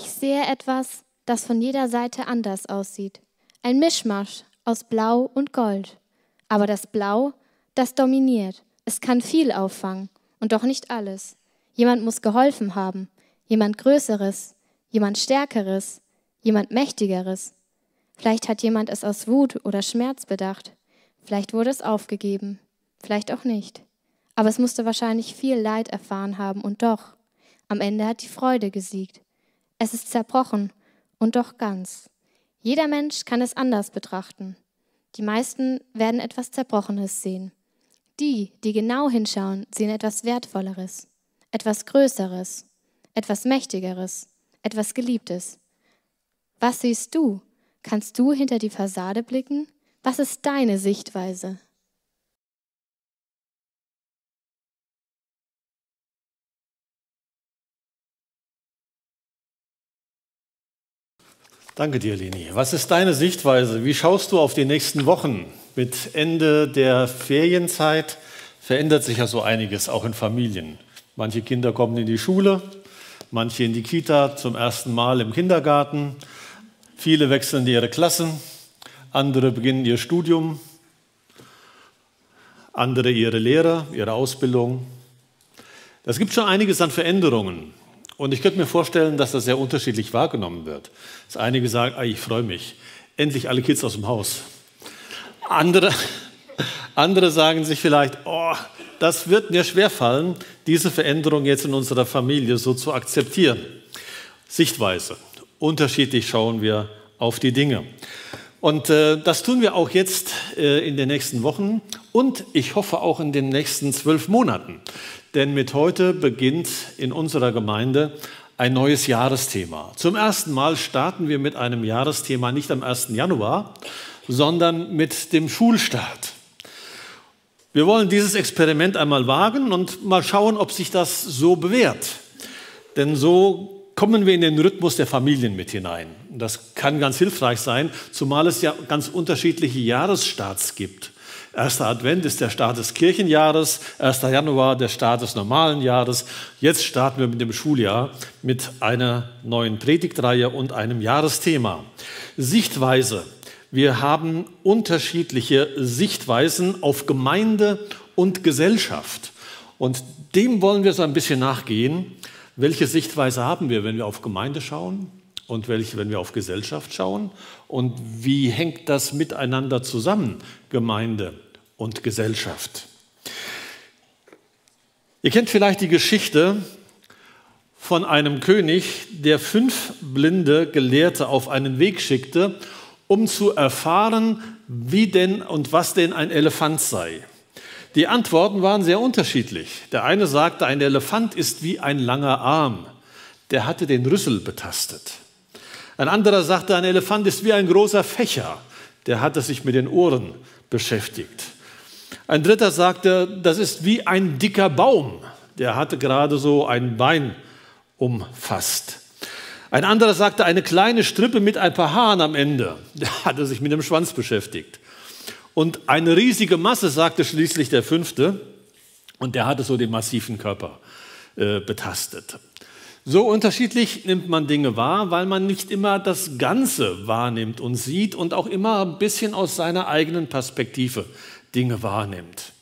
Ich sehe etwas, das von jeder Seite anders aussieht. Ein Mischmasch aus Blau und Gold. Aber das Blau, das dominiert. Es kann viel auffangen und doch nicht alles. Jemand muss geholfen haben, jemand Größeres, jemand Stärkeres, jemand Mächtigeres. Vielleicht hat jemand es aus Wut oder Schmerz bedacht. Vielleicht wurde es aufgegeben, vielleicht auch nicht. Aber es musste wahrscheinlich viel Leid erfahren haben und doch, am Ende hat die Freude gesiegt. Es ist zerbrochen und doch ganz. Jeder Mensch kann es anders betrachten. Die meisten werden etwas Zerbrochenes sehen. Die, die genau hinschauen, sehen etwas Wertvolleres, etwas Größeres, etwas Mächtigeres, etwas Geliebtes. Was siehst du? Kannst du hinter die Fassade blicken? Was ist deine Sichtweise? Danke dir, Leni. Was ist deine Sichtweise? Wie schaust du auf die nächsten Wochen? Mit Ende der Ferienzeit verändert sich ja so einiges, auch in Familien. Manche Kinder kommen in die Schule, manche in die Kita zum ersten Mal im Kindergarten. Viele wechseln ihre Klassen, andere beginnen ihr Studium, andere ihre Lehre, ihre Ausbildung. Es gibt schon einiges an Veränderungen. Und ich könnte mir vorstellen, dass das sehr unterschiedlich wahrgenommen wird. Dass einige sagen, ah, ich freue mich, endlich alle Kids aus dem Haus. Andere, andere sagen sich vielleicht, oh, das wird mir schwerfallen, diese Veränderung jetzt in unserer Familie so zu akzeptieren. Sichtweise. Unterschiedlich schauen wir auf die Dinge. Und äh, das tun wir auch jetzt äh, in den nächsten Wochen und ich hoffe auch in den nächsten zwölf Monaten. Denn mit heute beginnt in unserer Gemeinde ein neues Jahresthema. Zum ersten Mal starten wir mit einem Jahresthema nicht am 1. Januar, sondern mit dem Schulstart. Wir wollen dieses Experiment einmal wagen und mal schauen, ob sich das so bewährt. Denn so kommen wir in den Rhythmus der Familien mit hinein. Das kann ganz hilfreich sein, zumal es ja ganz unterschiedliche Jahresstarts gibt. Erster Advent ist der Start des Kirchenjahres, 1. Januar der Start des normalen Jahres. Jetzt starten wir mit dem Schuljahr mit einer neuen Predigtreihe und einem Jahresthema. Sichtweise. Wir haben unterschiedliche Sichtweisen auf Gemeinde und Gesellschaft. Und dem wollen wir so ein bisschen nachgehen. Welche Sichtweise haben wir, wenn wir auf Gemeinde schauen und welche, wenn wir auf Gesellschaft schauen? Und wie hängt das miteinander zusammen, Gemeinde und Gesellschaft. Ihr kennt vielleicht die Geschichte von einem König, der fünf blinde Gelehrte auf einen Weg schickte, um zu erfahren, wie denn und was denn ein Elefant sei. Die Antworten waren sehr unterschiedlich. Der eine sagte, ein Elefant ist wie ein langer Arm. Der hatte den Rüssel betastet. Ein anderer sagte, ein Elefant ist wie ein großer Fächer. Der hatte sich mit den Ohren beschäftigt. Ein dritter sagte, das ist wie ein dicker Baum. Der hatte gerade so ein Bein umfasst. Ein anderer sagte, eine kleine Strippe mit ein paar Haaren am Ende. Der hatte sich mit dem Schwanz beschäftigt. Und eine riesige Masse, sagte schließlich der fünfte. Und der hatte so den massiven Körper äh, betastet. So unterschiedlich nimmt man Dinge wahr, weil man nicht immer das Ganze wahrnimmt und sieht und auch immer ein bisschen aus seiner eigenen Perspektive Dinge wahrnimmt.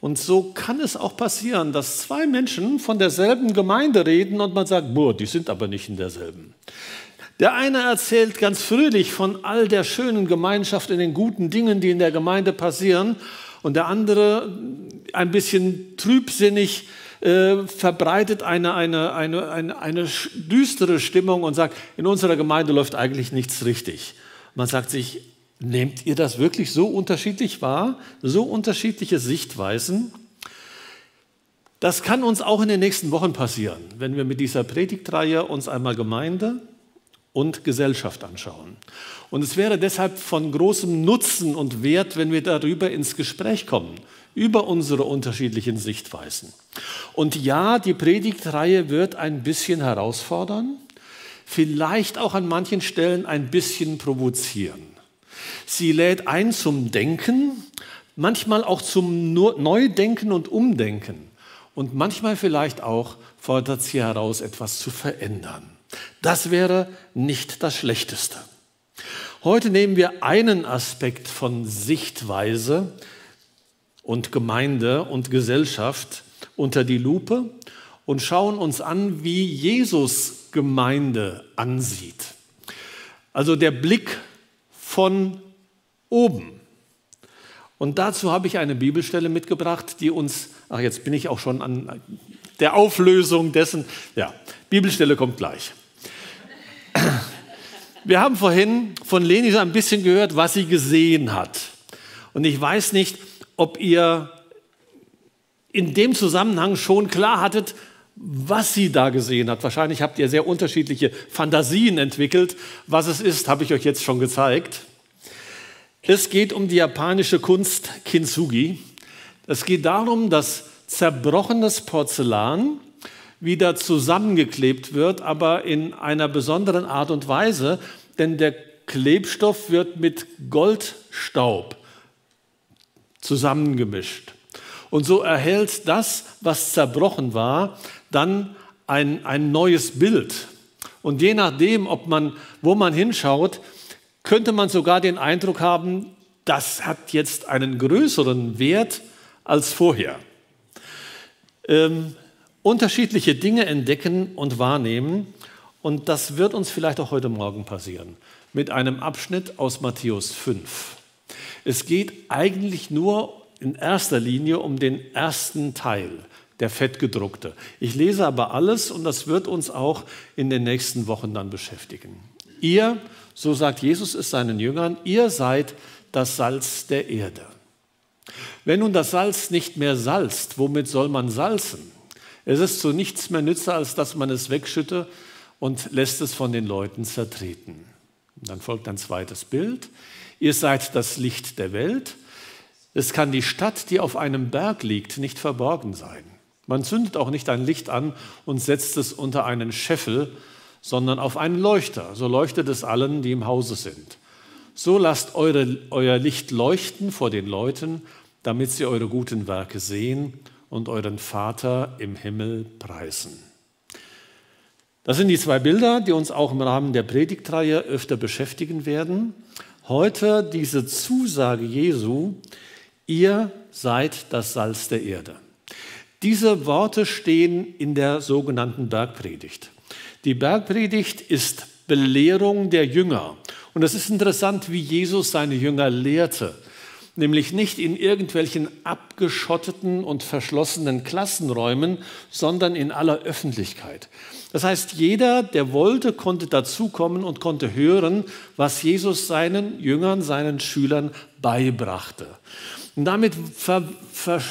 Und so kann es auch passieren, dass zwei Menschen von derselben Gemeinde reden und man sagt, boah, die sind aber nicht in derselben. Der eine erzählt ganz fröhlich von all der schönen Gemeinschaft und den guten Dingen, die in der Gemeinde passieren, und der andere ein bisschen trübsinnig äh, verbreitet eine, eine, eine, eine, eine düstere Stimmung und sagt, in unserer Gemeinde läuft eigentlich nichts richtig. Man sagt sich, Nehmt ihr das wirklich so unterschiedlich wahr? So unterschiedliche Sichtweisen? Das kann uns auch in den nächsten Wochen passieren, wenn wir mit dieser Predigtreihe uns einmal Gemeinde und Gesellschaft anschauen. Und es wäre deshalb von großem Nutzen und Wert, wenn wir darüber ins Gespräch kommen, über unsere unterschiedlichen Sichtweisen. Und ja, die Predigtreihe wird ein bisschen herausfordern, vielleicht auch an manchen Stellen ein bisschen provozieren. Sie lädt ein zum Denken, manchmal auch zum Neudenken und Umdenken. Und manchmal vielleicht auch fordert sie heraus, etwas zu verändern. Das wäre nicht das Schlechteste. Heute nehmen wir einen Aspekt von Sichtweise und Gemeinde und Gesellschaft unter die Lupe und schauen uns an, wie Jesus Gemeinde ansieht. Also der Blick von oben. Und dazu habe ich eine Bibelstelle mitgebracht, die uns, ach jetzt bin ich auch schon an der Auflösung dessen, ja, Bibelstelle kommt gleich. Wir haben vorhin von Leni so ein bisschen gehört, was sie gesehen hat. Und ich weiß nicht, ob ihr in dem Zusammenhang schon klar hattet, was sie da gesehen hat. Wahrscheinlich habt ihr sehr unterschiedliche Fantasien entwickelt. Was es ist, habe ich euch jetzt schon gezeigt. Es geht um die japanische Kunst Kintsugi. Es geht darum, dass zerbrochenes Porzellan wieder zusammengeklebt wird, aber in einer besonderen Art und Weise, denn der Klebstoff wird mit Goldstaub zusammengemischt. Und so erhält das, was zerbrochen war, dann ein, ein neues Bild. Und je nachdem, ob man, wo man hinschaut, könnte man sogar den Eindruck haben, das hat jetzt einen größeren Wert als vorher. Ähm, unterschiedliche Dinge entdecken und wahrnehmen. Und das wird uns vielleicht auch heute Morgen passieren mit einem Abschnitt aus Matthäus 5. Es geht eigentlich nur in erster Linie um den ersten Teil, der fettgedruckte. Ich lese aber alles und das wird uns auch in den nächsten Wochen dann beschäftigen. Ihr, so sagt Jesus es seinen Jüngern, ihr seid das Salz der Erde. Wenn nun das Salz nicht mehr salzt, womit soll man salzen? Es ist zu nichts mehr nütze, als dass man es wegschütte und lässt es von den Leuten zertreten. dann folgt ein zweites Bild. Ihr seid das Licht der Welt. Es kann die Stadt, die auf einem Berg liegt, nicht verborgen sein. Man zündet auch nicht ein Licht an und setzt es unter einen Scheffel, sondern auf einen Leuchter. So leuchtet es allen, die im Hause sind. So lasst eure, euer Licht leuchten vor den Leuten, damit sie eure guten Werke sehen und euren Vater im Himmel preisen. Das sind die zwei Bilder, die uns auch im Rahmen der Predigtreihe öfter beschäftigen werden. Heute diese Zusage Jesu, ihr seid das Salz der Erde. Diese Worte stehen in der sogenannten Bergpredigt. Die Bergpredigt ist Belehrung der Jünger. Und es ist interessant, wie Jesus seine Jünger lehrte nämlich nicht in irgendwelchen abgeschotteten und verschlossenen Klassenräumen, sondern in aller Öffentlichkeit. Das heißt, jeder, der wollte, konnte dazukommen und konnte hören, was Jesus seinen Jüngern, seinen Schülern beibrachte. Und damit ver, ver,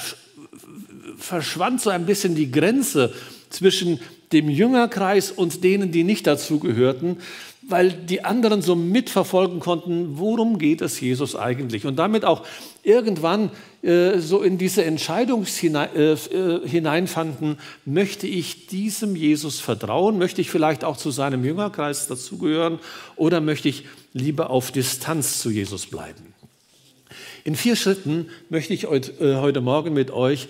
verschwand so ein bisschen die Grenze zwischen dem Jüngerkreis und denen, die nicht dazugehörten, weil die anderen so mitverfolgen konnten, worum geht es Jesus eigentlich? Und damit auch irgendwann äh, so in diese Entscheidung äh, äh, hineinfanden, möchte ich diesem Jesus vertrauen? Möchte ich vielleicht auch zu seinem Jüngerkreis dazugehören? Oder möchte ich lieber auf Distanz zu Jesus bleiben? In vier Schritten möchte ich heute, äh, heute Morgen mit euch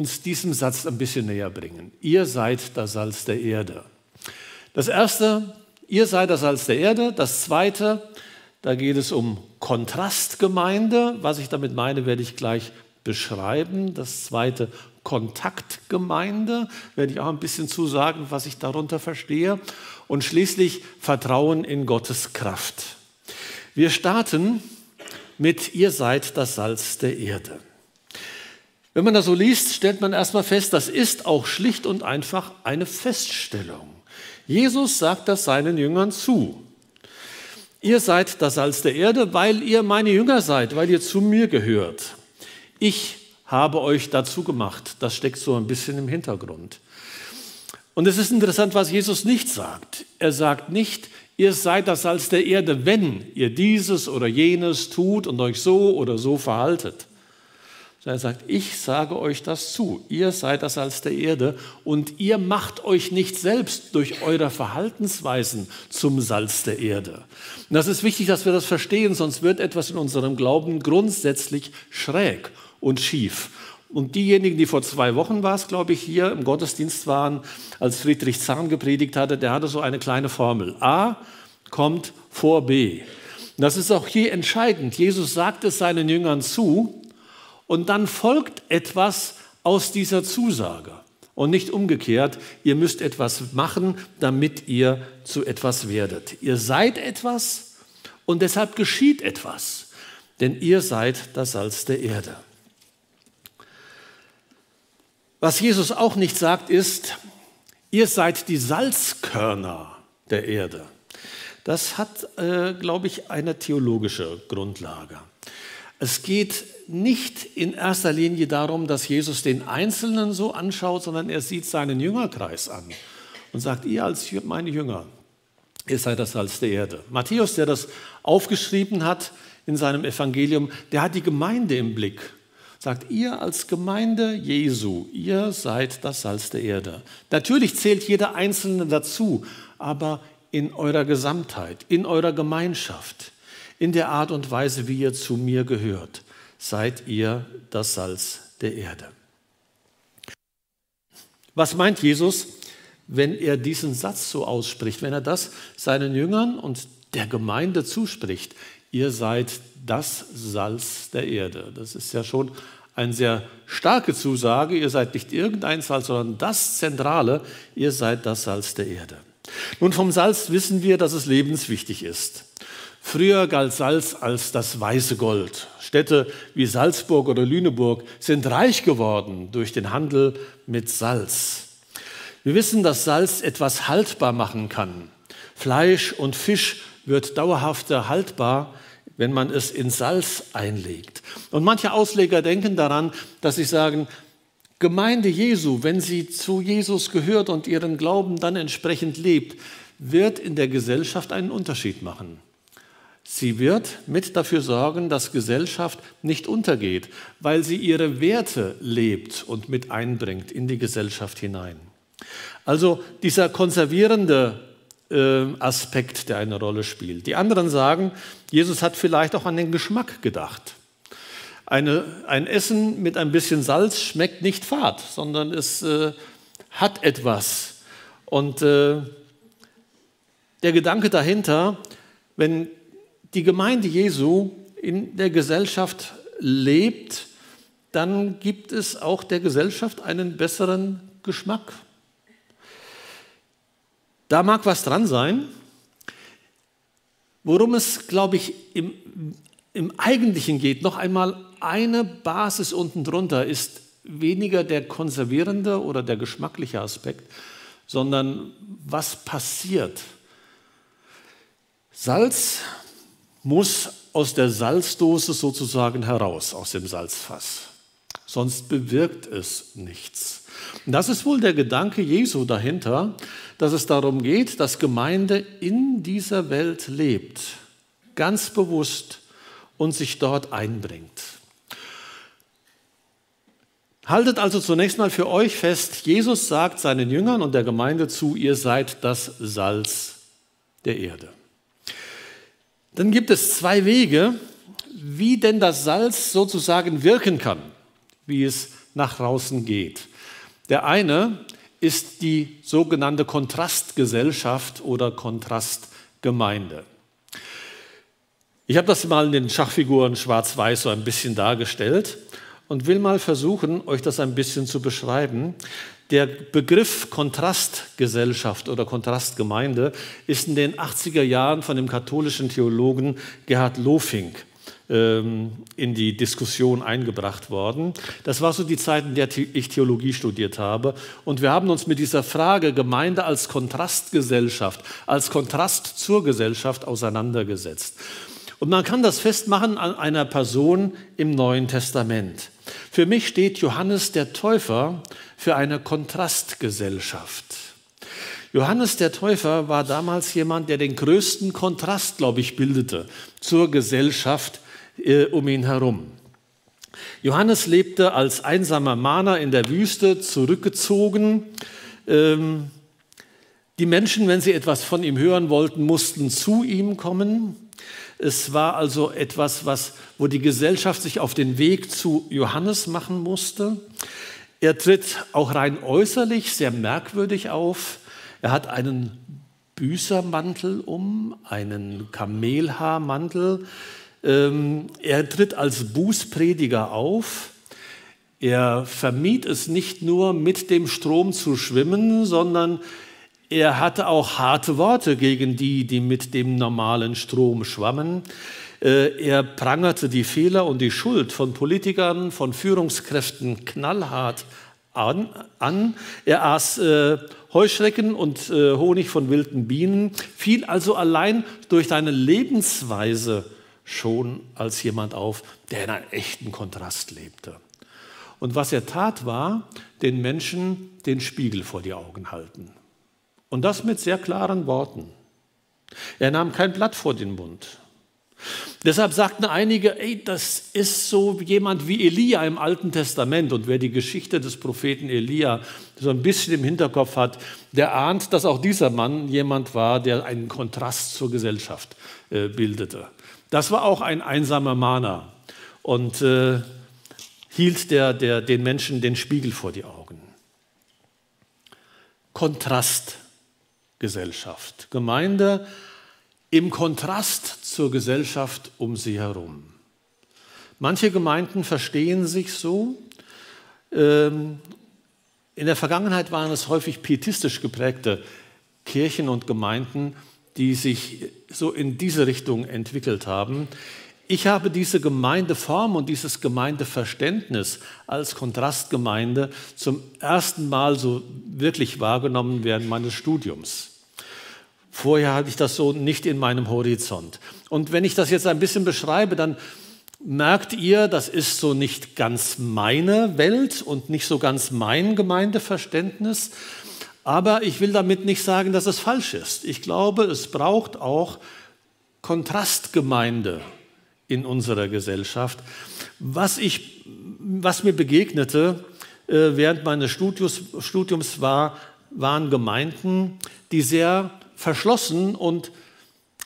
uns diesem Satz ein bisschen näher bringen. Ihr seid das Salz der Erde. Das erste, ihr seid das Salz der Erde. Das zweite, da geht es um Kontrastgemeinde. Was ich damit meine, werde ich gleich beschreiben. Das zweite, Kontaktgemeinde, werde ich auch ein bisschen zusagen, was ich darunter verstehe. Und schließlich Vertrauen in Gottes Kraft. Wir starten mit, ihr seid das Salz der Erde. Wenn man das so liest, stellt man erstmal fest, das ist auch schlicht und einfach eine Feststellung. Jesus sagt das seinen Jüngern zu. Ihr seid das Salz der Erde, weil ihr meine Jünger seid, weil ihr zu mir gehört. Ich habe euch dazu gemacht. Das steckt so ein bisschen im Hintergrund. Und es ist interessant, was Jesus nicht sagt. Er sagt nicht, ihr seid das Salz der Erde, wenn ihr dieses oder jenes tut und euch so oder so verhaltet. Er sagt, ich sage euch das zu. Ihr seid das Salz der Erde und ihr macht euch nicht selbst durch eure Verhaltensweisen zum Salz der Erde. Und das ist wichtig, dass wir das verstehen, sonst wird etwas in unserem Glauben grundsätzlich schräg und schief. Und diejenigen, die vor zwei Wochen war es, glaube ich, hier im Gottesdienst waren, als Friedrich Zahn gepredigt hatte, der hatte so eine kleine Formel. A kommt vor B. Und das ist auch hier entscheidend. Jesus sagt es seinen Jüngern zu und dann folgt etwas aus dieser Zusage. Und nicht umgekehrt, ihr müsst etwas machen, damit ihr zu etwas werdet. Ihr seid etwas und deshalb geschieht etwas, denn ihr seid das Salz der Erde. Was Jesus auch nicht sagt, ist, ihr seid die Salzkörner der Erde. Das hat, äh, glaube ich, eine theologische Grundlage. Es geht nicht in erster Linie darum, dass Jesus den Einzelnen so anschaut, sondern er sieht seinen Jüngerkreis an und sagt, ihr als meine Jünger, ihr seid das Salz der Erde. Matthäus, der das aufgeschrieben hat in seinem Evangelium, der hat die Gemeinde im Blick sagt, ihr als Gemeinde Jesu, ihr seid das Salz der Erde. Natürlich zählt jeder Einzelne dazu, aber in eurer Gesamtheit, in eurer Gemeinschaft, in der Art und Weise, wie ihr zu mir gehört, seid ihr das Salz der Erde. Was meint Jesus, wenn er diesen Satz so ausspricht, wenn er das seinen Jüngern und der Gemeinde zuspricht? Ihr seid das Salz der Erde. Das ist ja schon eine sehr starke Zusage. Ihr seid nicht irgendein Salz, sondern das Zentrale. Ihr seid das Salz der Erde. Nun, vom Salz wissen wir, dass es lebenswichtig ist. Früher galt Salz als das weiße Gold. Städte wie Salzburg oder Lüneburg sind reich geworden durch den Handel mit Salz. Wir wissen, dass Salz etwas haltbar machen kann. Fleisch und Fisch wird dauerhafter haltbar, wenn man es in Salz einlegt. Und manche Ausleger denken daran, dass sie sagen, Gemeinde Jesu, wenn sie zu Jesus gehört und ihren Glauben dann entsprechend lebt, wird in der Gesellschaft einen Unterschied machen. Sie wird mit dafür sorgen, dass Gesellschaft nicht untergeht, weil sie ihre Werte lebt und mit einbringt in die Gesellschaft hinein. Also dieser konservierende äh, Aspekt, der eine Rolle spielt. Die anderen sagen, Jesus hat vielleicht auch an den Geschmack gedacht. Eine, ein Essen mit ein bisschen Salz schmeckt nicht fad, sondern es äh, hat etwas. Und äh, der Gedanke dahinter, wenn die Gemeinde Jesu in der Gesellschaft lebt, dann gibt es auch der Gesellschaft einen besseren Geschmack. Da mag was dran sein. Worum es, glaube ich, im, im Eigentlichen geht, noch einmal eine Basis unten drunter ist weniger der konservierende oder der geschmackliche Aspekt, sondern was passiert. Salz muss aus der Salzdose sozusagen heraus, aus dem Salzfass. Sonst bewirkt es nichts. Und das ist wohl der Gedanke Jesu dahinter, dass es darum geht, dass Gemeinde in dieser Welt lebt, ganz bewusst und sich dort einbringt. Haltet also zunächst mal für euch fest, Jesus sagt seinen Jüngern und der Gemeinde zu, ihr seid das Salz der Erde. Dann gibt es zwei Wege, wie denn das Salz sozusagen wirken kann, wie es nach draußen geht. Der eine ist die sogenannte Kontrastgesellschaft oder Kontrastgemeinde. Ich habe das mal in den Schachfiguren schwarz-weiß so ein bisschen dargestellt und will mal versuchen, euch das ein bisschen zu beschreiben. Der Begriff Kontrastgesellschaft oder Kontrastgemeinde ist in den 80er Jahren von dem katholischen Theologen Gerhard Lofink ähm, in die Diskussion eingebracht worden. Das war so die Zeit, in der ich Theologie studiert habe. Und wir haben uns mit dieser Frage Gemeinde als Kontrastgesellschaft, als Kontrast zur Gesellschaft auseinandergesetzt. Und man kann das festmachen an einer Person im Neuen Testament. Für mich steht Johannes der Täufer für eine Kontrastgesellschaft. Johannes der Täufer war damals jemand, der den größten Kontrast, glaube ich, bildete zur Gesellschaft äh, um ihn herum. Johannes lebte als einsamer Mahner in der Wüste, zurückgezogen. Ähm, die Menschen, wenn sie etwas von ihm hören wollten, mussten zu ihm kommen. Es war also etwas, was, wo die Gesellschaft sich auf den Weg zu Johannes machen musste. Er tritt auch rein äußerlich sehr merkwürdig auf. Er hat einen Büßermantel um, einen Kamelhaarmantel. Ähm, er tritt als Bußprediger auf. Er vermied es nicht nur, mit dem Strom zu schwimmen, sondern er hatte auch harte Worte gegen die, die mit dem normalen Strom schwammen. Äh, er prangerte die Fehler und die Schuld von Politikern, von Führungskräften knallhart an. an. Er aß äh, Heuschrecken und äh, Honig von wilden Bienen, fiel also allein durch seine Lebensweise schon als jemand auf, der in einem echten Kontrast lebte. Und was er tat, war, den Menschen den Spiegel vor die Augen halten. Und das mit sehr klaren Worten. Er nahm kein Blatt vor den Mund. Deshalb sagten einige, ey, das ist so jemand wie Elia im Alten Testament. Und wer die Geschichte des Propheten Elia so ein bisschen im Hinterkopf hat, der ahnt, dass auch dieser Mann jemand war, der einen Kontrast zur Gesellschaft äh, bildete. Das war auch ein einsamer Mahner und äh, hielt der, der, den Menschen den Spiegel vor die Augen. Kontrastgesellschaft. Gemeinde im Kontrast zur Gesellschaft um sie herum. Manche Gemeinden verstehen sich so. Ähm, in der Vergangenheit waren es häufig pietistisch geprägte Kirchen und Gemeinden, die sich so in diese Richtung entwickelt haben. Ich habe diese Gemeindeform und dieses Gemeindeverständnis als Kontrastgemeinde zum ersten Mal so wirklich wahrgenommen während meines Studiums. Vorher hatte ich das so nicht in meinem Horizont. Und wenn ich das jetzt ein bisschen beschreibe, dann merkt ihr, das ist so nicht ganz meine Welt und nicht so ganz mein Gemeindeverständnis. Aber ich will damit nicht sagen, dass es falsch ist. Ich glaube, es braucht auch Kontrastgemeinde in unserer Gesellschaft. Was, ich, was mir begegnete äh, während meines Studiums, Studiums war, waren Gemeinden, die sehr verschlossen und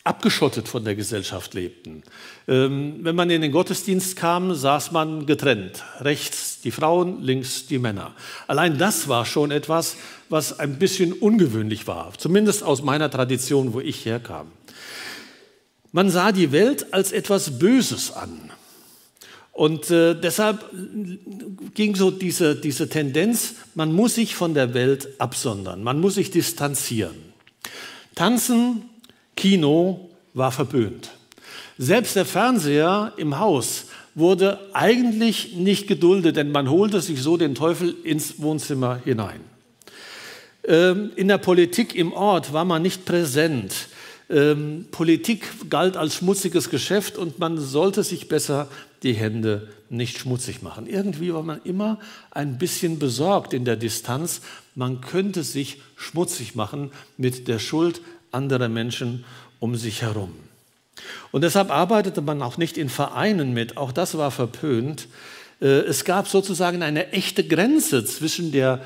abgeschottet von der Gesellschaft lebten. Ähm, wenn man in den Gottesdienst kam, saß man getrennt. Rechts die Frauen, links die Männer. Allein das war schon etwas, was ein bisschen ungewöhnlich war, zumindest aus meiner Tradition, wo ich herkam. Man sah die Welt als etwas Böses an. Und äh, deshalb ging so diese, diese Tendenz, man muss sich von der Welt absondern, man muss sich distanzieren. Tanzen, Kino war verböhnt. Selbst der Fernseher im Haus wurde eigentlich nicht geduldet, denn man holte sich so den Teufel ins Wohnzimmer hinein. Ähm, in der Politik im Ort war man nicht präsent. Ähm, Politik galt als schmutziges Geschäft und man sollte sich besser die Hände nicht schmutzig machen. Irgendwie war man immer ein bisschen besorgt in der Distanz. Man könnte sich schmutzig machen mit der Schuld anderer Menschen um sich herum. Und deshalb arbeitete man auch nicht in Vereinen mit, auch das war verpönt. Äh, es gab sozusagen eine echte Grenze zwischen der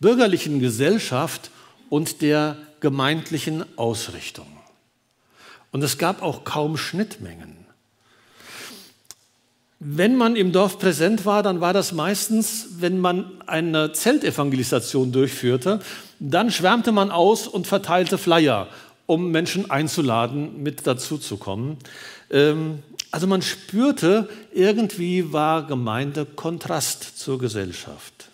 bürgerlichen Gesellschaft und der gemeindlichen Ausrichtung. Und es gab auch kaum Schnittmengen. Wenn man im Dorf präsent war, dann war das meistens, wenn man eine Zeltevangelisation durchführte, dann schwärmte man aus und verteilte Flyer, um Menschen einzuladen, mit dazu zu kommen. Ähm, also man spürte, irgendwie war Gemeinde Kontrast zur Gesellschaft.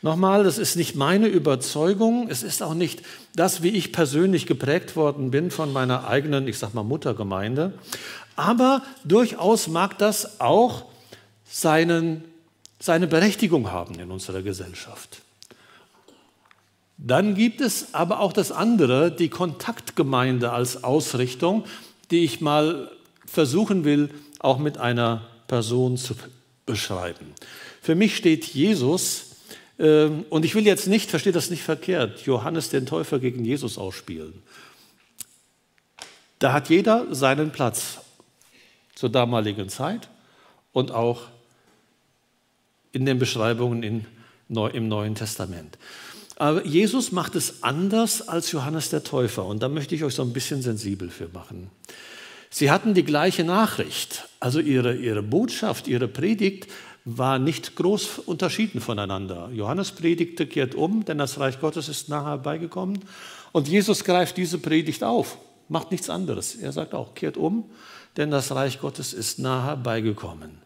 Nochmal, das ist nicht meine Überzeugung, es ist auch nicht das, wie ich persönlich geprägt worden bin von meiner eigenen, ich sag mal, Muttergemeinde. Aber durchaus mag das auch seinen, seine Berechtigung haben in unserer Gesellschaft. Dann gibt es aber auch das andere, die Kontaktgemeinde als Ausrichtung, die ich mal versuchen will, auch mit einer Person zu beschreiben. Für mich steht Jesus, und ich will jetzt nicht, verstehe das nicht verkehrt, Johannes den Täufer gegen Jesus ausspielen. Da hat jeder seinen Platz zur damaligen Zeit und auch in den Beschreibungen in, im Neuen Testament. Aber Jesus macht es anders als Johannes der Täufer und da möchte ich euch so ein bisschen sensibel für machen. Sie hatten die gleiche Nachricht, also ihre, ihre Botschaft, ihre Predigt war nicht groß unterschieden voneinander. Johannes predigte, kehrt um, denn das Reich Gottes ist nahe herbeigekommen. Und Jesus greift diese Predigt auf, macht nichts anderes. Er sagt auch, kehrt um, denn das Reich Gottes ist nahe herbeigekommen.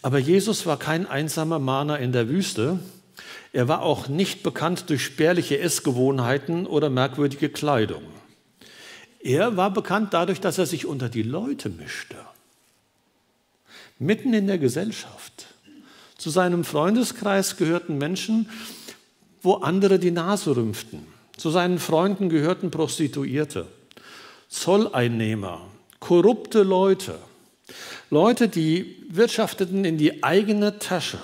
Aber Jesus war kein einsamer Mahner in der Wüste. Er war auch nicht bekannt durch spärliche Essgewohnheiten oder merkwürdige Kleidung. Er war bekannt dadurch, dass er sich unter die Leute mischte. Mitten in der Gesellschaft. Zu seinem Freundeskreis gehörten Menschen, wo andere die Nase rümpften. Zu seinen Freunden gehörten Prostituierte, Zolleinnehmer, korrupte Leute, Leute, die wirtschafteten in die eigene Tasche.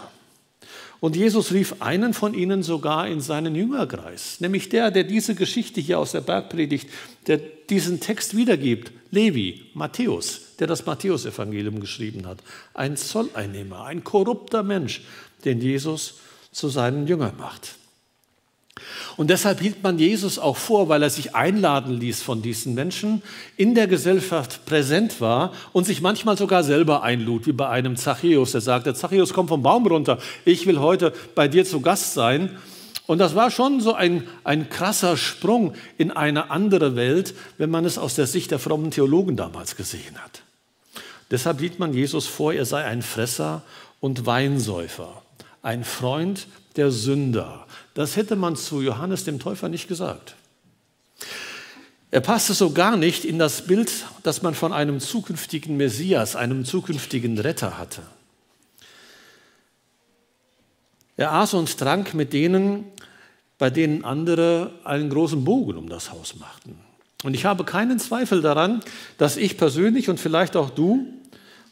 Und Jesus rief einen von ihnen sogar in seinen Jüngerkreis, nämlich der, der diese Geschichte hier aus der Bergpredigt, der diesen Text wiedergibt, Levi, Matthäus, der das Matthäusevangelium geschrieben hat. Ein Zolleinnehmer, ein korrupter Mensch, den Jesus zu seinen Jüngern macht. Und deshalb hielt man Jesus auch vor, weil er sich einladen ließ von diesen Menschen, in der Gesellschaft präsent war und sich manchmal sogar selber einlud, wie bei einem Zachäus, der sagte, Zachäus, komm vom Baum runter, ich will heute bei dir zu Gast sein. Und das war schon so ein, ein krasser Sprung in eine andere Welt, wenn man es aus der Sicht der frommen Theologen damals gesehen hat. Deshalb hielt man Jesus vor, er sei ein Fresser und Weinsäufer, ein Freund der Sünder, das hätte man zu Johannes dem Täufer nicht gesagt. Er passte so gar nicht in das Bild, das man von einem zukünftigen Messias, einem zukünftigen Retter hatte. Er aß und trank mit denen, bei denen andere einen großen Bogen um das Haus machten. Und ich habe keinen Zweifel daran, dass ich persönlich und vielleicht auch du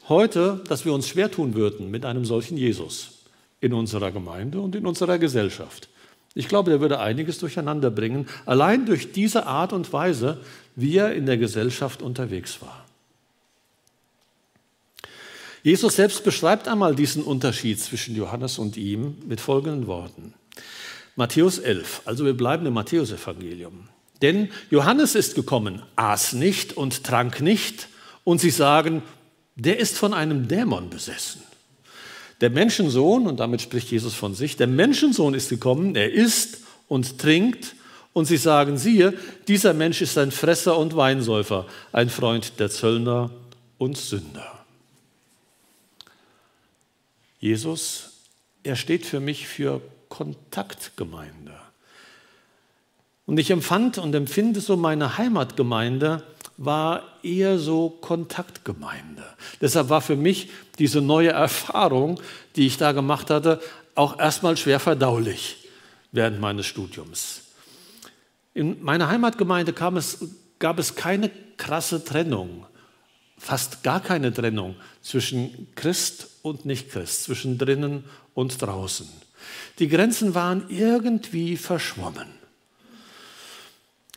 heute, dass wir uns schwer tun würden mit einem solchen Jesus in unserer Gemeinde und in unserer Gesellschaft. Ich glaube, der würde einiges durcheinander bringen, allein durch diese Art und Weise, wie er in der Gesellschaft unterwegs war. Jesus selbst beschreibt einmal diesen Unterschied zwischen Johannes und ihm mit folgenden Worten. Matthäus 11, also wir bleiben im Matthäusevangelium. Denn Johannes ist gekommen, aß nicht und trank nicht, und sie sagen, der ist von einem Dämon besessen. Der Menschensohn, und damit spricht Jesus von sich, der Menschensohn ist gekommen, er isst und trinkt, und sie sagen, siehe, dieser Mensch ist ein Fresser und Weinsäufer, ein Freund der Zöllner und Sünder. Jesus, er steht für mich für Kontaktgemeinde. Und ich empfand und empfinde so meine Heimatgemeinde war eher so Kontaktgemeinde. Deshalb war für mich diese neue Erfahrung, die ich da gemacht hatte, auch erstmal schwer verdaulich während meines Studiums. In meiner Heimatgemeinde es, gab es keine krasse Trennung, fast gar keine Trennung zwischen Christ und Nichtchrist, zwischen drinnen und draußen. Die Grenzen waren irgendwie verschwommen.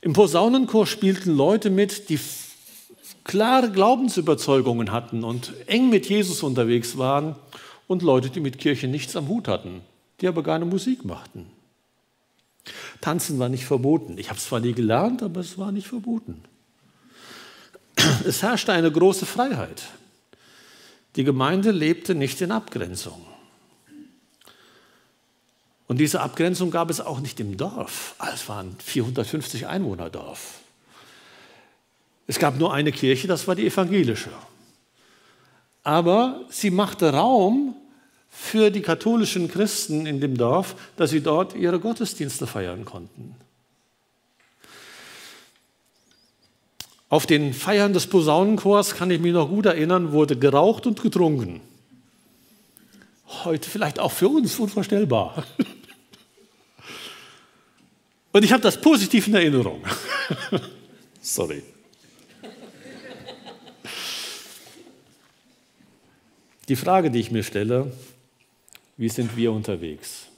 Im Posaunenchor spielten Leute mit, die klare Glaubensüberzeugungen hatten und eng mit Jesus unterwegs waren und Leute, die mit Kirche nichts am Hut hatten, die aber gerne Musik machten. Tanzen war nicht verboten. Ich habe es zwar nie gelernt, aber es war nicht verboten. Es herrschte eine große Freiheit. Die Gemeinde lebte nicht in Abgrenzung. Und diese Abgrenzung gab es auch nicht im Dorf. Es waren 450 Einwohner Dorf. Es gab nur eine Kirche, das war die evangelische. Aber sie machte Raum für die katholischen Christen in dem Dorf, dass sie dort ihre Gottesdienste feiern konnten. Auf den Feiern des Posaunenchors kann ich mich noch gut erinnern, wurde geraucht und getrunken. Heute vielleicht auch für uns unvorstellbar. Und ich habe das positiv in Erinnerung. Sorry. Die Frage, die ich mir stelle, wie sind wir unterwegs?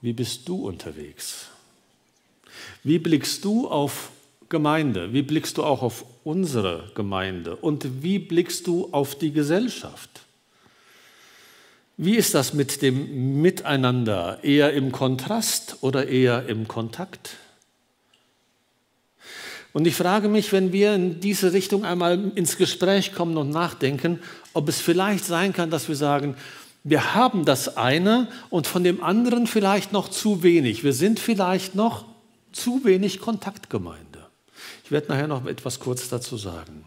Wie bist du unterwegs? Wie blickst du auf Gemeinde? Wie blickst du auch auf unsere Gemeinde? Und wie blickst du auf die Gesellschaft? Wie ist das mit dem Miteinander? Eher im Kontrast oder eher im Kontakt? Und ich frage mich, wenn wir in diese Richtung einmal ins Gespräch kommen und nachdenken, ob es vielleicht sein kann, dass wir sagen, wir haben das eine und von dem anderen vielleicht noch zu wenig. Wir sind vielleicht noch zu wenig Kontaktgemeinde. Ich werde nachher noch etwas kurz dazu sagen.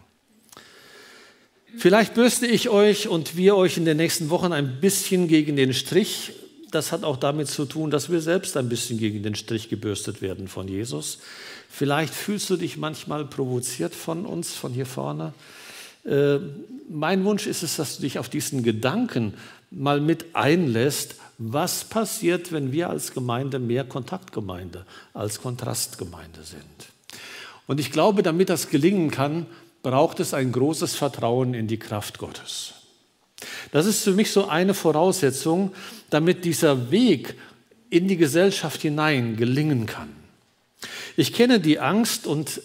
Vielleicht bürste ich euch und wir euch in den nächsten Wochen ein bisschen gegen den Strich. Das hat auch damit zu tun, dass wir selbst ein bisschen gegen den Strich gebürstet werden von Jesus. Vielleicht fühlst du dich manchmal provoziert von uns, von hier vorne. Äh, mein Wunsch ist es, dass du dich auf diesen Gedanken mal mit einlässt, was passiert, wenn wir als Gemeinde mehr Kontaktgemeinde als Kontrastgemeinde sind. Und ich glaube, damit das gelingen kann, braucht es ein großes Vertrauen in die Kraft Gottes. Das ist für mich so eine Voraussetzung, damit dieser Weg in die Gesellschaft hinein gelingen kann. Ich kenne die Angst und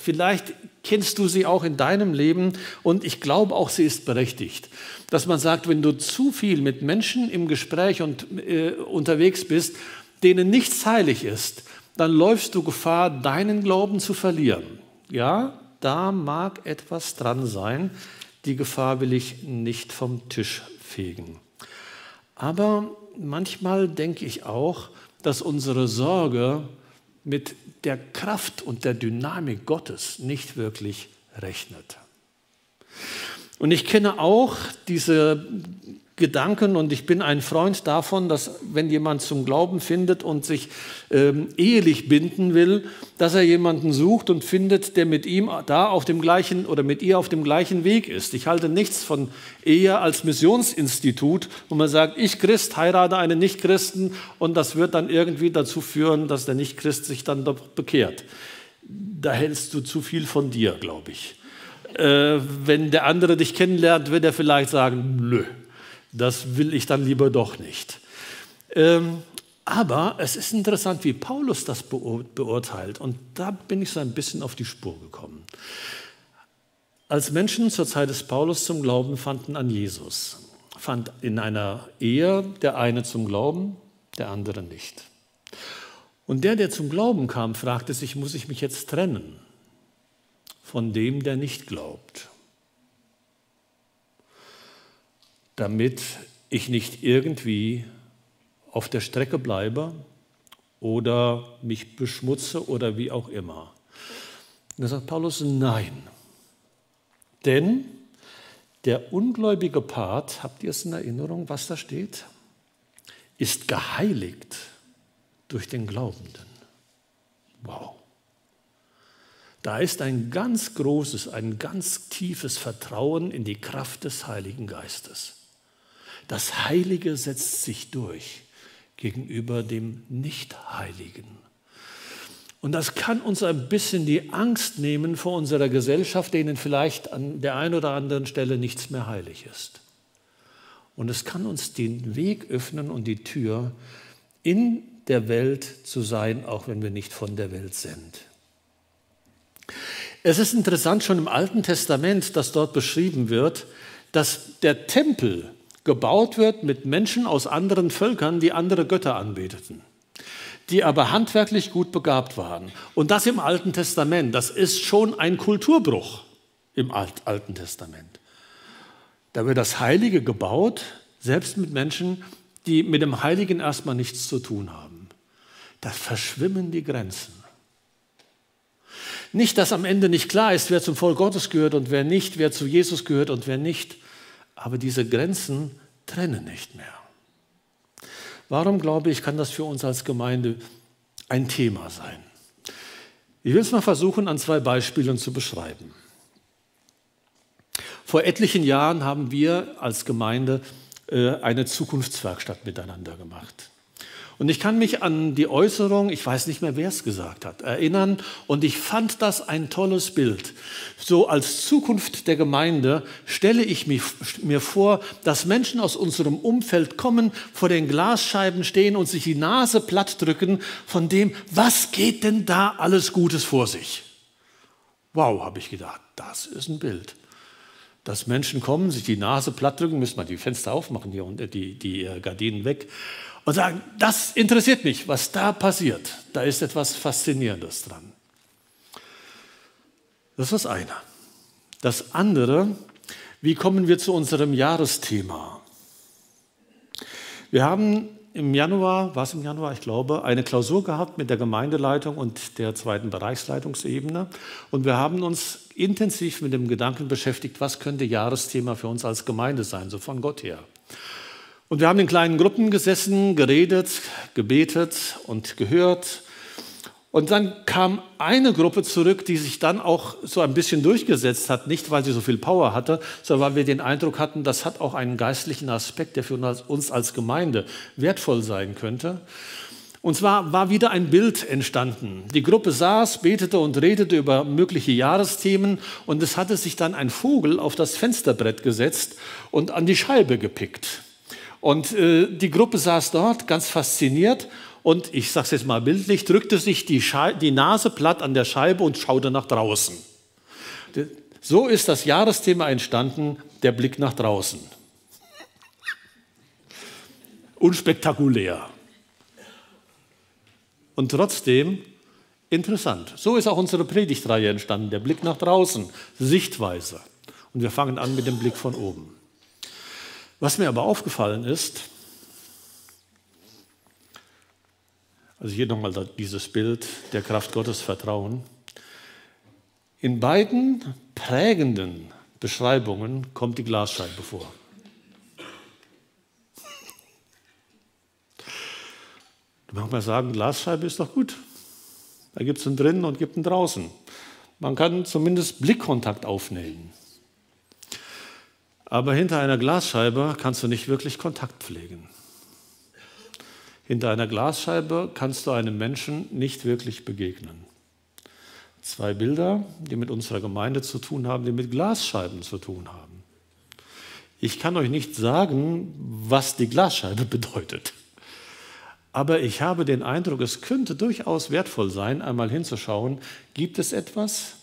vielleicht kennst du sie auch in deinem Leben und ich glaube auch, sie ist berechtigt. Dass man sagt, wenn du zu viel mit Menschen im Gespräch und äh, unterwegs bist, denen nichts heilig ist, dann läufst du Gefahr, deinen Glauben zu verlieren. Ja, da mag etwas dran sein. Die Gefahr will ich nicht vom Tisch fegen. Aber manchmal denke ich auch, dass unsere Sorge mit der Kraft und der Dynamik Gottes nicht wirklich rechnet. Und ich kenne auch diese Gedanken und ich bin ein Freund davon, dass wenn jemand zum Glauben findet und sich ähm, ehelich binden will, dass er jemanden sucht und findet, der mit ihm da auf dem gleichen oder mit ihr auf dem gleichen Weg ist. Ich halte nichts von Ehe als Missionsinstitut, wo man sagt, ich Christ heirate einen Nichtchristen und das wird dann irgendwie dazu führen, dass der Nichtchrist sich dann doch bekehrt. Da hältst du zu viel von dir, glaube ich. Äh, wenn der andere dich kennenlernt, wird er vielleicht sagen, nö das will ich dann lieber doch nicht. Ähm, aber es ist interessant, wie Paulus das beurteilt. Und da bin ich so ein bisschen auf die Spur gekommen. Als Menschen zur Zeit des Paulus zum Glauben fanden an Jesus, fand in einer Ehe der eine zum Glauben, der andere nicht. Und der, der zum Glauben kam, fragte sich, muss ich mich jetzt trennen von dem, der nicht glaubt? Damit ich nicht irgendwie auf der Strecke bleibe oder mich beschmutze oder wie auch immer. Und da sagt Paulus, nein. Denn der ungläubige Part, habt ihr es in Erinnerung, was da steht? Ist geheiligt durch den Glaubenden. Wow. Da ist ein ganz großes, ein ganz tiefes Vertrauen in die Kraft des Heiligen Geistes. Das Heilige setzt sich durch gegenüber dem Nichtheiligen. Und das kann uns ein bisschen die Angst nehmen vor unserer Gesellschaft, denen vielleicht an der einen oder anderen Stelle nichts mehr heilig ist. Und es kann uns den Weg öffnen und die Tür, in der Welt zu sein, auch wenn wir nicht von der Welt sind. Es ist interessant schon im Alten Testament, dass dort beschrieben wird, dass der Tempel gebaut wird mit Menschen aus anderen Völkern, die andere Götter anbeteten, die aber handwerklich gut begabt waren. Und das im Alten Testament, das ist schon ein Kulturbruch im Alten Testament. Da wird das Heilige gebaut, selbst mit Menschen, die mit dem Heiligen erstmal nichts zu tun haben. Da verschwimmen die Grenzen. Nicht, dass am Ende nicht klar ist, wer zum Volk Gottes gehört und wer nicht, wer zu Jesus gehört und wer nicht. Aber diese Grenzen trennen nicht mehr. Warum glaube ich, kann das für uns als Gemeinde ein Thema sein? Ich will es mal versuchen, an zwei Beispielen zu beschreiben. Vor etlichen Jahren haben wir als Gemeinde äh, eine Zukunftswerkstatt miteinander gemacht. Und ich kann mich an die Äußerung, ich weiß nicht mehr, wer es gesagt hat, erinnern. Und ich fand das ein tolles Bild. So als Zukunft der Gemeinde stelle ich mir vor, dass Menschen aus unserem Umfeld kommen, vor den Glasscheiben stehen und sich die Nase platt drücken von dem, was geht denn da alles Gutes vor sich? Wow, habe ich gedacht, das ist ein Bild dass Menschen kommen, sich die Nase platt drücken, müssen wir die Fenster aufmachen hier und die, die äh, Gardinen weg und sagen, das interessiert mich, was da passiert. Da ist etwas Faszinierendes dran. Das ist das eine. Das andere, wie kommen wir zu unserem Jahresthema? Wir haben im Januar, war es im Januar, ich glaube, eine Klausur gehabt mit der Gemeindeleitung und der zweiten Bereichsleitungsebene. Und wir haben uns intensiv mit dem Gedanken beschäftigt, was könnte Jahresthema für uns als Gemeinde sein, so von Gott her. Und wir haben in kleinen Gruppen gesessen, geredet, gebetet und gehört und dann kam eine Gruppe zurück, die sich dann auch so ein bisschen durchgesetzt hat, nicht weil sie so viel Power hatte, sondern weil wir den Eindruck hatten, das hat auch einen geistlichen Aspekt, der für uns als Gemeinde wertvoll sein könnte. Und zwar war wieder ein Bild entstanden. Die Gruppe saß, betete und redete über mögliche Jahresthemen und es hatte sich dann ein Vogel auf das Fensterbrett gesetzt und an die Scheibe gepickt. Und äh, die Gruppe saß dort ganz fasziniert und ich sage es jetzt mal bildlich, drückte sich die, die Nase platt an der Scheibe und schaute nach draußen. So ist das Jahresthema entstanden, der Blick nach draußen. Unspektakulär. Und trotzdem interessant. So ist auch unsere Predigtreihe entstanden, der Blick nach draußen, Sichtweise. Und wir fangen an mit dem Blick von oben. Was mir aber aufgefallen ist, Also hier nochmal dieses Bild der Kraft Gottes Vertrauen. In beiden prägenden Beschreibungen kommt die Glasscheibe vor. Da mag man sagen, Glasscheibe ist doch gut. Da gibt es einen drinnen und gibt einen draußen. Man kann zumindest Blickkontakt aufnehmen. Aber hinter einer Glasscheibe kannst du nicht wirklich Kontakt pflegen. Hinter einer Glasscheibe kannst du einem Menschen nicht wirklich begegnen. Zwei Bilder, die mit unserer Gemeinde zu tun haben, die mit Glasscheiben zu tun haben. Ich kann euch nicht sagen, was die Glasscheibe bedeutet. Aber ich habe den Eindruck, es könnte durchaus wertvoll sein, einmal hinzuschauen, gibt es etwas,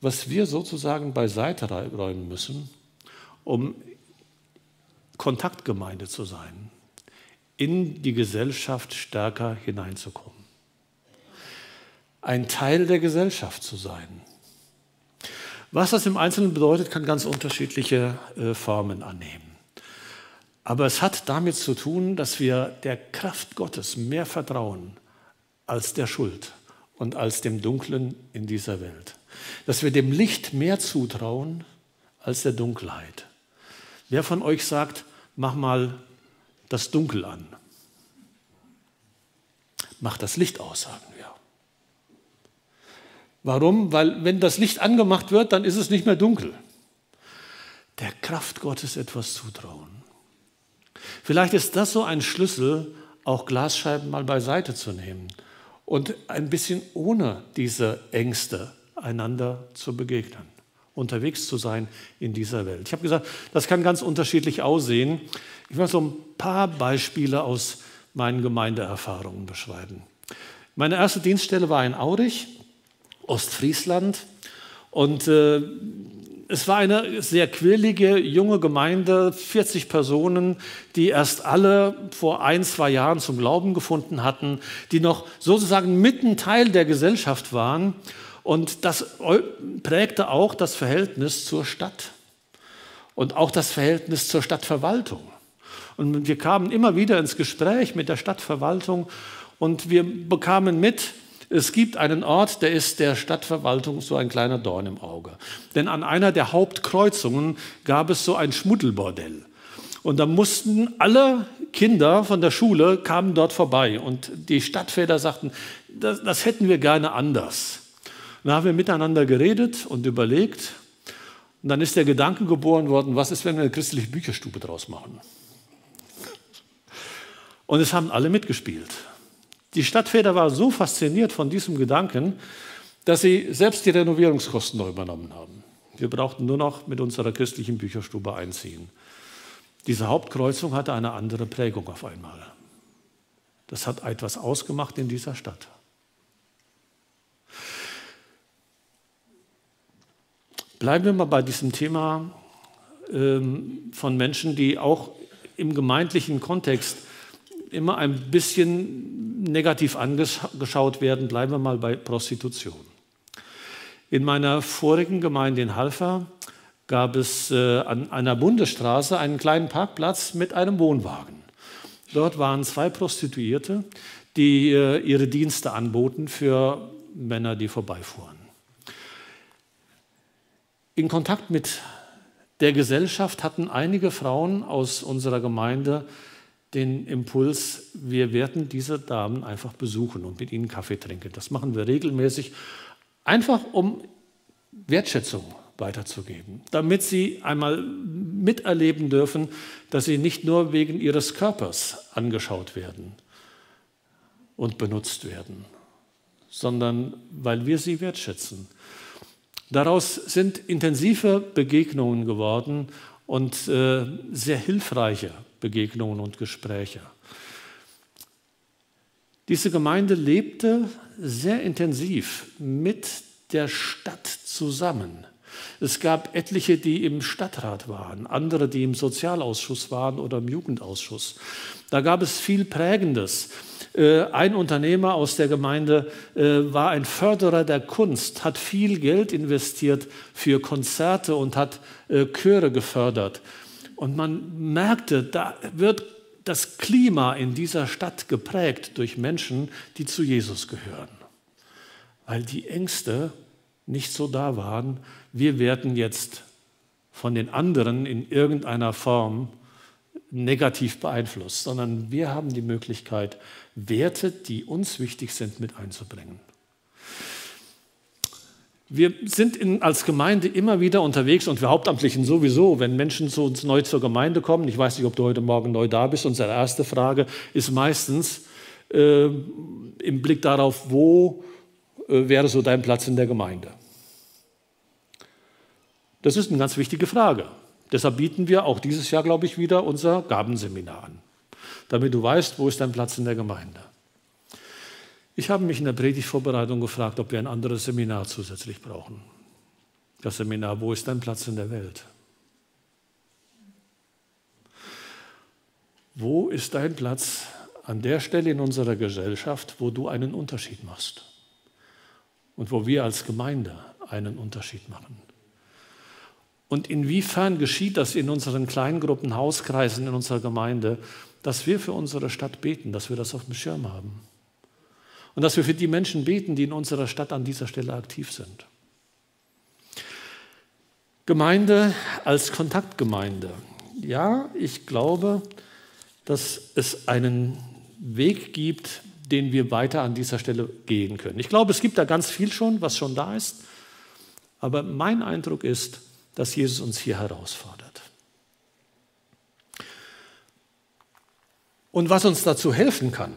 was wir sozusagen beiseite räumen müssen, um Kontaktgemeinde zu sein in die Gesellschaft stärker hineinzukommen. Ein Teil der Gesellschaft zu sein. Was das im Einzelnen bedeutet, kann ganz unterschiedliche äh, Formen annehmen. Aber es hat damit zu tun, dass wir der Kraft Gottes mehr vertrauen als der Schuld und als dem Dunklen in dieser Welt. Dass wir dem Licht mehr zutrauen als der Dunkelheit. Wer von euch sagt, mach mal das Dunkel an. Mach das Licht aus, sagen wir. Warum? Weil wenn das Licht angemacht wird, dann ist es nicht mehr dunkel. Der Kraft Gottes etwas zutrauen. Vielleicht ist das so ein Schlüssel, auch Glasscheiben mal beiseite zu nehmen und ein bisschen ohne diese Ängste einander zu begegnen, unterwegs zu sein in dieser Welt. Ich habe gesagt, das kann ganz unterschiedlich aussehen. Ich will so ein paar Beispiele aus meinen Gemeindeerfahrungen beschreiben. Meine erste Dienststelle war in Aurich, Ostfriesland. Und äh, es war eine sehr quirlige junge Gemeinde, 40 Personen, die erst alle vor ein, zwei Jahren zum Glauben gefunden hatten, die noch sozusagen mitten Teil der Gesellschaft waren. Und das prägte auch das Verhältnis zur Stadt und auch das Verhältnis zur Stadtverwaltung. Und wir kamen immer wieder ins Gespräch mit der Stadtverwaltung und wir bekamen mit, es gibt einen Ort, der ist der Stadtverwaltung so ein kleiner Dorn im Auge. Denn an einer der Hauptkreuzungen gab es so ein Schmuddelbordell. Und da mussten alle Kinder von der Schule kamen dort vorbei. Und die Stadtväter sagten, das, das hätten wir gerne anders. Und da haben wir miteinander geredet und überlegt. Und dann ist der Gedanke geboren worden, was ist, wenn wir eine christliche Bücherstube draus machen? Und es haben alle mitgespielt. Die Stadtväter waren so fasziniert von diesem Gedanken, dass sie selbst die Renovierungskosten noch übernommen haben. Wir brauchten nur noch mit unserer christlichen Bücherstube einziehen. Diese Hauptkreuzung hatte eine andere Prägung auf einmal. Das hat etwas ausgemacht in dieser Stadt. Bleiben wir mal bei diesem Thema ähm, von Menschen, die auch im gemeindlichen Kontext immer ein bisschen negativ angeschaut werden, bleiben wir mal bei Prostitution. In meiner vorigen Gemeinde in Halfa gab es äh, an einer Bundesstraße einen kleinen Parkplatz mit einem Wohnwagen. Dort waren zwei Prostituierte, die äh, ihre Dienste anboten für Männer, die vorbeifuhren. In Kontakt mit der Gesellschaft hatten einige Frauen aus unserer Gemeinde den Impuls, wir werden diese Damen einfach besuchen und mit ihnen Kaffee trinken. Das machen wir regelmäßig, einfach um Wertschätzung weiterzugeben, damit sie einmal miterleben dürfen, dass sie nicht nur wegen ihres Körpers angeschaut werden und benutzt werden, sondern weil wir sie wertschätzen. Daraus sind intensive Begegnungen geworden und äh, sehr hilfreiche Begegnungen und Gespräche. Diese Gemeinde lebte sehr intensiv mit der Stadt zusammen. Es gab etliche, die im Stadtrat waren, andere, die im Sozialausschuss waren oder im Jugendausschuss. Da gab es viel Prägendes. Äh, ein Unternehmer aus der Gemeinde äh, war ein Förderer der Kunst, hat viel Geld investiert für Konzerte und hat äh, Chöre gefördert. Und man merkte, da wird das Klima in dieser Stadt geprägt durch Menschen, die zu Jesus gehören. Weil die Ängste nicht so da waren, wir werden jetzt von den anderen in irgendeiner Form negativ beeinflusst, sondern wir haben die Möglichkeit, Werte, die uns wichtig sind, mit einzubringen. Wir sind in, als Gemeinde immer wieder unterwegs und wir Hauptamtlichen sowieso, wenn Menschen zu uns neu zur Gemeinde kommen. Ich weiß nicht, ob du heute Morgen neu da bist. Unsere erste Frage ist meistens äh, im Blick darauf, wo äh, wäre so dein Platz in der Gemeinde? Das ist eine ganz wichtige Frage. Deshalb bieten wir auch dieses Jahr, glaube ich, wieder unser Gabenseminar an, damit du weißt, wo ist dein Platz in der Gemeinde. Ich habe mich in der Predigtvorbereitung gefragt, ob wir ein anderes Seminar zusätzlich brauchen. Das Seminar, wo ist dein Platz in der Welt? Wo ist dein Platz an der Stelle in unserer Gesellschaft, wo du einen Unterschied machst? Und wo wir als Gemeinde einen Unterschied machen? Und inwiefern geschieht das in unseren Kleingruppen, Hauskreisen, in unserer Gemeinde, dass wir für unsere Stadt beten, dass wir das auf dem Schirm haben. Und dass wir für die Menschen beten, die in unserer Stadt an dieser Stelle aktiv sind. Gemeinde als Kontaktgemeinde. Ja, ich glaube, dass es einen Weg gibt, den wir weiter an dieser Stelle gehen können. Ich glaube, es gibt da ganz viel schon, was schon da ist. Aber mein Eindruck ist, dass Jesus uns hier herausfordert. Und was uns dazu helfen kann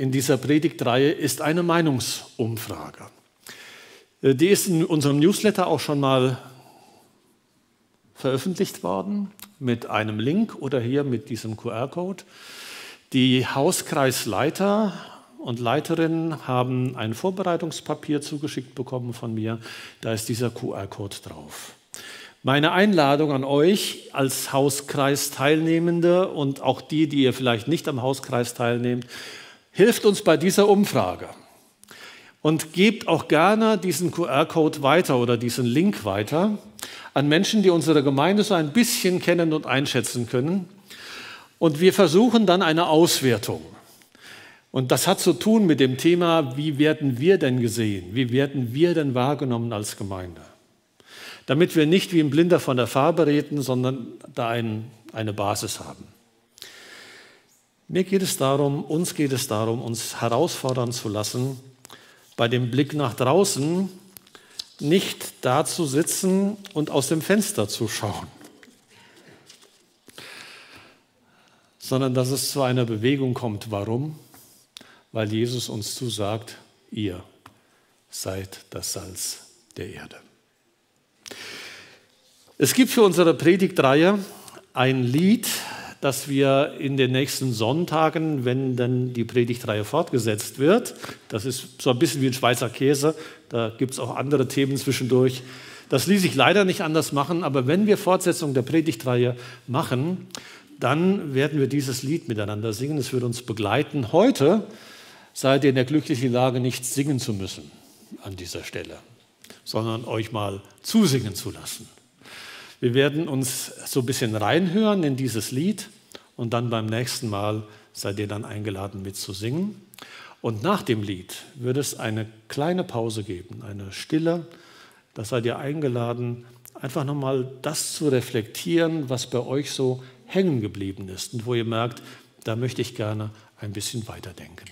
in dieser Predigtreihe ist eine Meinungsumfrage. Äh, die ist in unserem Newsletter auch schon mal veröffentlicht worden mit einem Link oder hier mit diesem QR-Code. Die Hauskreisleiter und Leiterinnen haben ein Vorbereitungspapier zugeschickt bekommen von mir. Da ist dieser QR-Code drauf. Meine Einladung an euch als Hauskreis-Teilnehmende und auch die, die ihr vielleicht nicht am Hauskreis teilnehmt, hilft uns bei dieser Umfrage. Und gebt auch gerne diesen QR-Code weiter oder diesen Link weiter an Menschen, die unsere Gemeinde so ein bisschen kennen und einschätzen können. Und wir versuchen dann eine Auswertung. Und das hat zu tun mit dem Thema, wie werden wir denn gesehen? Wie werden wir denn wahrgenommen als Gemeinde? Damit wir nicht wie ein Blinder von der Farbe reden, sondern da ein, eine Basis haben. Mir geht es darum, uns geht es darum, uns herausfordern zu lassen, bei dem Blick nach draußen nicht da zu sitzen und aus dem Fenster zu schauen, sondern dass es zu einer Bewegung kommt. Warum? weil Jesus uns zusagt, ihr seid das Salz der Erde. Es gibt für unsere Predigtreihe ein Lied, das wir in den nächsten Sonntagen, wenn dann die Predigtreihe fortgesetzt wird, das ist so ein bisschen wie ein Schweizer Käse, da gibt es auch andere Themen zwischendurch. Das ließ sich leider nicht anders machen, aber wenn wir Fortsetzung der Predigtreihe machen, dann werden wir dieses Lied miteinander singen. Es wird uns begleiten. Heute seid ihr in der glücklichen Lage, nicht singen zu müssen an dieser Stelle. Sondern euch mal zusingen zu lassen. Wir werden uns so ein bisschen reinhören in dieses Lied und dann beim nächsten Mal seid ihr dann eingeladen mitzusingen. Und nach dem Lied wird es eine kleine Pause geben, eine Stille. Da seid ihr eingeladen, einfach nochmal das zu reflektieren, was bei euch so hängen geblieben ist und wo ihr merkt, da möchte ich gerne ein bisschen weiterdenken.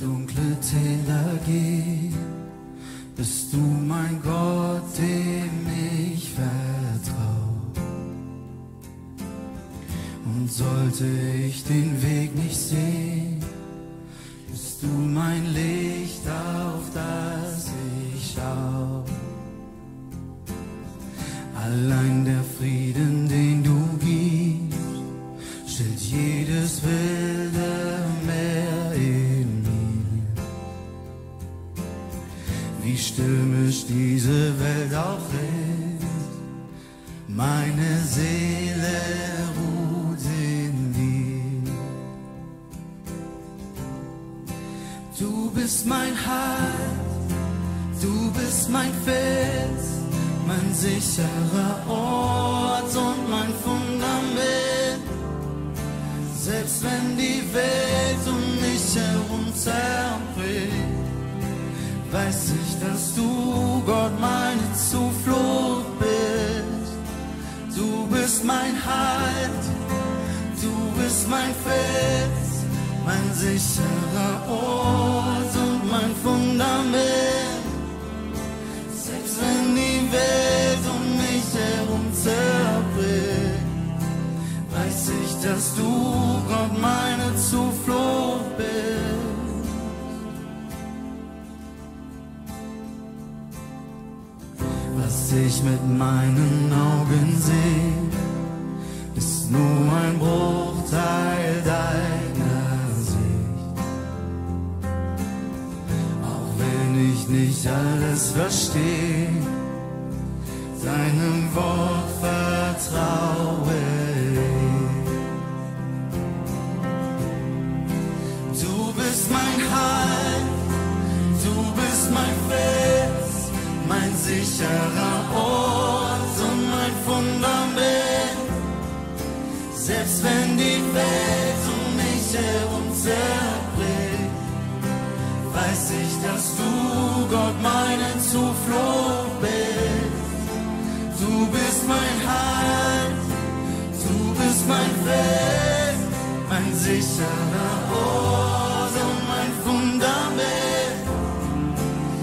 Dunkle Täler gehe, bist du mein Gott, dem ich vertraue. Und sollte ich den bist mein Halt, du bist mein Fels, mein sicherer Ort und mein Fundament. Selbst wenn die Welt um mich herum zerbricht, weiß ich, dass du Gott meine Zuflucht bist. Was ich mit meinen Augen sehe, nur ein Bruchteil deiner Sicht. Auch wenn ich nicht alles verstehe, deinem Wort vertraue ich. Du bist mein Halt, du bist mein Fels, mein sicherer Ort Selbst wenn die Welt um mich herum zerbricht, weiß ich, dass du Gott meine Zuflucht bist. Du bist mein Halt, du bist mein Fels, mein sicherer Ort und mein Fundament.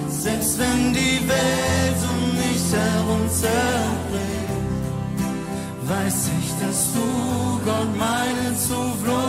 Selbst wenn die Welt weiß ich, dass du Gott meine Zuflucht